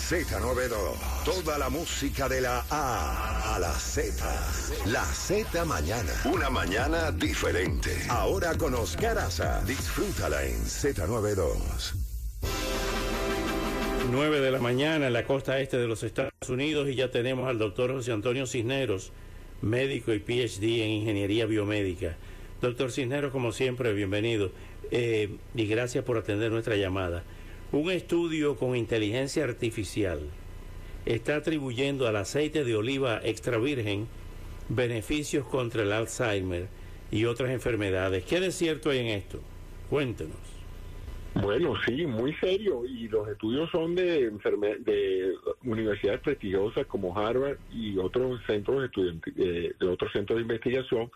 Z92, toda la música de la A a la Z. La Z mañana, una mañana diferente. Ahora con Oscar Aza, disfrútala en Z92. 9 de la mañana en la costa este de los Estados Unidos y ya tenemos al doctor José Antonio Cisneros, médico y PhD en Ingeniería Biomédica. Doctor Cisneros, como siempre, bienvenido eh, y gracias por atender nuestra llamada. Un estudio con inteligencia artificial está atribuyendo al aceite de oliva extra virgen beneficios contra el Alzheimer y otras enfermedades. ¿Qué de cierto hay en esto? Cuéntenos. Bueno, sí, muy serio. Y los estudios son de, de universidades prestigiosas como Harvard y otros centros de, de otros centros de investigación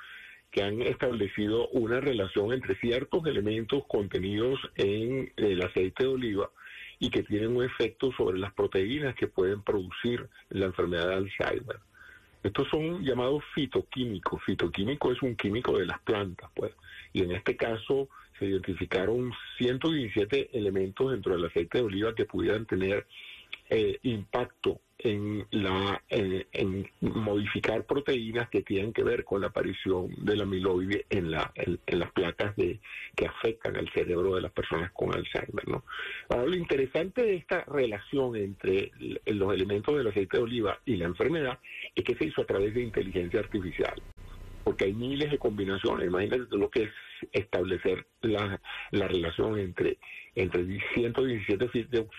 que han establecido una relación entre ciertos elementos contenidos en el aceite de oliva y que tienen un efecto sobre las proteínas que pueden producir la enfermedad de Alzheimer. Estos son llamados fitoquímicos. Fitoquímico es un químico de las plantas, pues. Y en este caso se identificaron 117 elementos dentro del aceite de oliva que pudieran tener eh, impacto en, la, en, modificar proteínas que tienen que ver con la aparición del amiloide en, la, en, las placas de, que afectan al cerebro de las personas con Alzheimer. ¿no? Ahora, lo interesante de esta relación entre los elementos del aceite de oliva y la enfermedad es que se hizo a través de inteligencia artificial porque hay miles de combinaciones. Imagínate lo que es establecer la, la relación entre, entre 117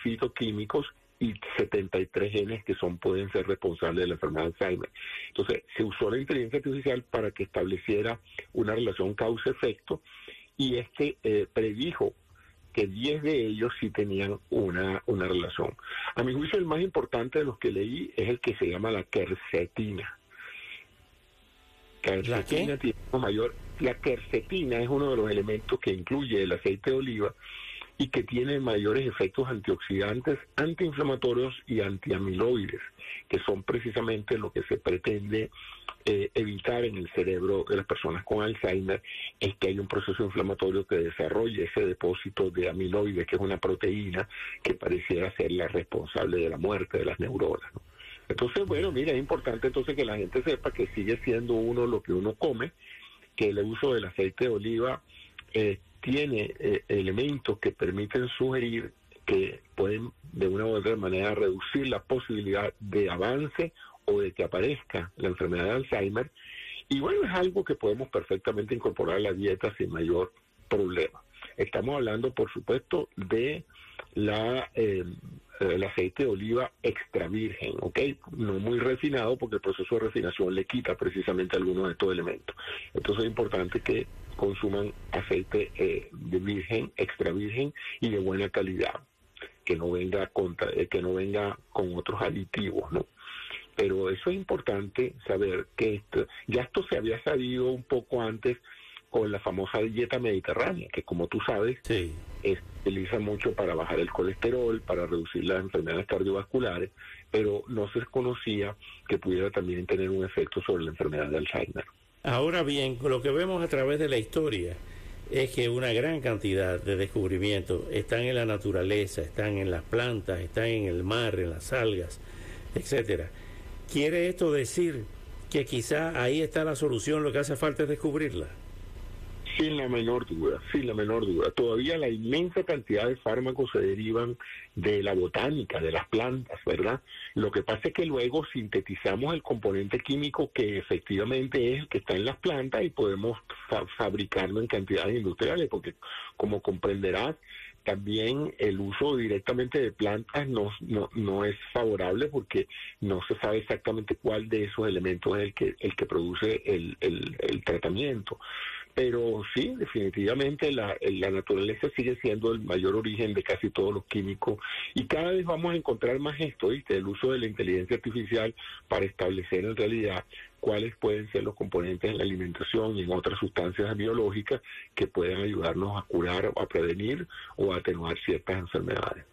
fitoquímicos y 73 genes que son pueden ser responsables de la enfermedad de Alzheimer. Entonces, se usó la inteligencia artificial para que estableciera una relación causa-efecto y este eh, predijo que 10 de ellos sí tenían una, una relación. A mi juicio, el más importante de los que leí es el que se llama la quercetina. Quercetina ¿La tiene mayor. La quercetina es uno de los elementos que incluye el aceite de oliva y que tiene mayores efectos antioxidantes, antiinflamatorios y antiamiloides, que son precisamente lo que se pretende eh, evitar en el cerebro de las personas con Alzheimer, es que hay un proceso inflamatorio que desarrolle ese depósito de amiloides, que es una proteína que pareciera ser la responsable de la muerte de las neuronas. Entonces, bueno, mira, es importante entonces que la gente sepa que sigue siendo uno lo que uno come, que el uso del aceite de oliva eh, tiene eh, elementos que permiten sugerir que pueden de una u otra manera reducir la posibilidad de avance o de que aparezca la enfermedad de Alzheimer. Y bueno, es algo que podemos perfectamente incorporar a la dieta sin mayor problema. Estamos hablando, por supuesto, de la eh, el aceite de oliva extra virgen, ¿ok? No muy refinado porque el proceso de refinación le quita precisamente algunos de estos elementos. Entonces es importante que consuman aceite eh, de virgen, extra virgen y de buena calidad, que no venga contra, eh, que no venga con otros aditivos, ¿no? Pero eso es importante saber que esto, ya esto se había sabido un poco antes con la famosa dieta mediterránea, que como tú sabes, se utiliza mucho para bajar el colesterol, para reducir las enfermedades cardiovasculares, pero no se conocía que pudiera también tener un efecto sobre la enfermedad de Alzheimer. Ahora bien, lo que vemos a través de la historia es que una gran cantidad de descubrimientos están en la naturaleza, están en las plantas, están en el mar, en las algas, etcétera. ¿Quiere esto decir que quizá ahí está la solución, lo que hace falta es descubrirla? Sin la menor duda, sin la menor duda. Todavía la inmensa cantidad de fármacos se derivan de la botánica, de las plantas, ¿verdad? Lo que pasa es que luego sintetizamos el componente químico que efectivamente es el que está en las plantas y podemos fabricarlo en cantidades industriales, porque como comprenderás, también el uso directamente de plantas no, no, es favorable porque no se sabe exactamente cuál de esos elementos es el que, el que produce el, el tratamiento. Pero sí, definitivamente la, la, naturaleza sigue siendo el mayor origen de casi todos los químicos y cada vez vamos a encontrar más esto, ¿viste? El uso de la inteligencia artificial para establecer en realidad cuáles pueden ser los componentes en la alimentación y en otras sustancias biológicas que puedan ayudarnos a curar a prevenir o a atenuar ciertas enfermedades.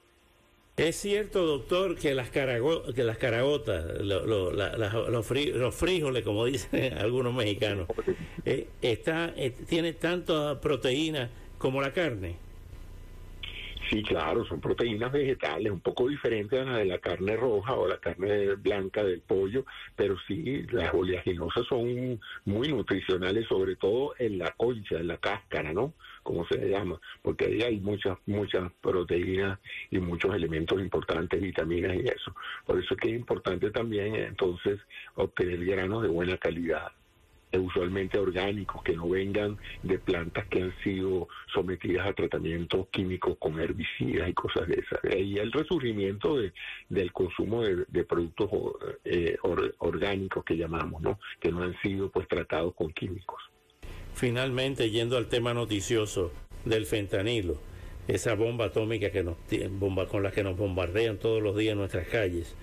Es cierto, doctor, que las, que las caragotas, los, frijoles, como dicen algunos mexicanos, eh, está, eh, tiene tanta proteína como la carne. Sí, claro, son proteínas vegetales, un poco diferentes a las de la carne roja o la carne blanca del pollo, pero sí, las oleaginosas son muy nutricionales, sobre todo en la concha, en la cáscara, ¿no? Como se llama, porque ahí hay muchas, muchas proteínas y muchos elementos importantes, vitaminas y eso. Por eso es que es importante también entonces obtener granos de buena calidad usualmente orgánicos, que no vengan de plantas que han sido sometidas a tratamientos químicos con herbicidas y cosas de esas. De ahí el resurgimiento de, del consumo de, productos eh, orgánicos que llamamos, ¿no? que no han sido pues tratados con químicos. Finalmente, yendo al tema noticioso del fentanilo, esa bomba atómica que nos bomba con la que nos bombardean todos los días en nuestras calles.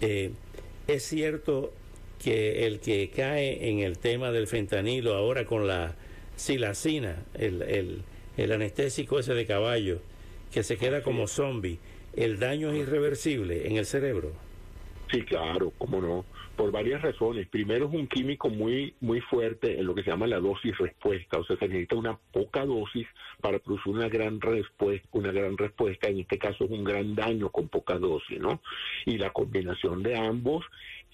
Eh, es cierto que el que cae en el tema del fentanilo ahora con la silacina, el, el, el anestésico ese de caballo, que se queda como zombie, el daño es irreversible en el cerebro. Sí, claro, cómo no, por varias razones. Primero es un químico muy muy fuerte en lo que se llama la dosis respuesta, o sea, se necesita una poca dosis para producir una gran respuesta, una gran respuesta, en este caso es un gran daño con poca dosis, ¿no? Y la combinación de ambos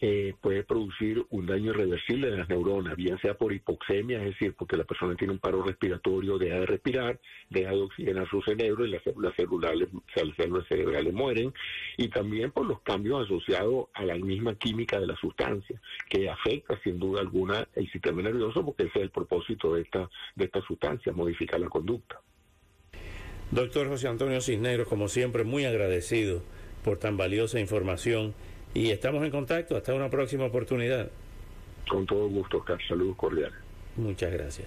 eh, puede producir un daño irreversible de las neuronas, bien sea por hipoxemia, es decir, porque la persona tiene un paro respiratorio, deja de respirar, deja de oxigenar su cerebro y las células celulares, las células cerebrales mueren, y también por los cambios asociados a la misma química de la sustancia, que afecta sin duda alguna el sistema nervioso, porque ese es el propósito de esta, de esta sustancia, modificar la conducta. Doctor José Antonio Cisneros, como siempre, muy agradecido por tan valiosa información y estamos en contacto. Hasta una próxima oportunidad. Con todo gusto, Oscar. Saludos cordiales. Muchas gracias.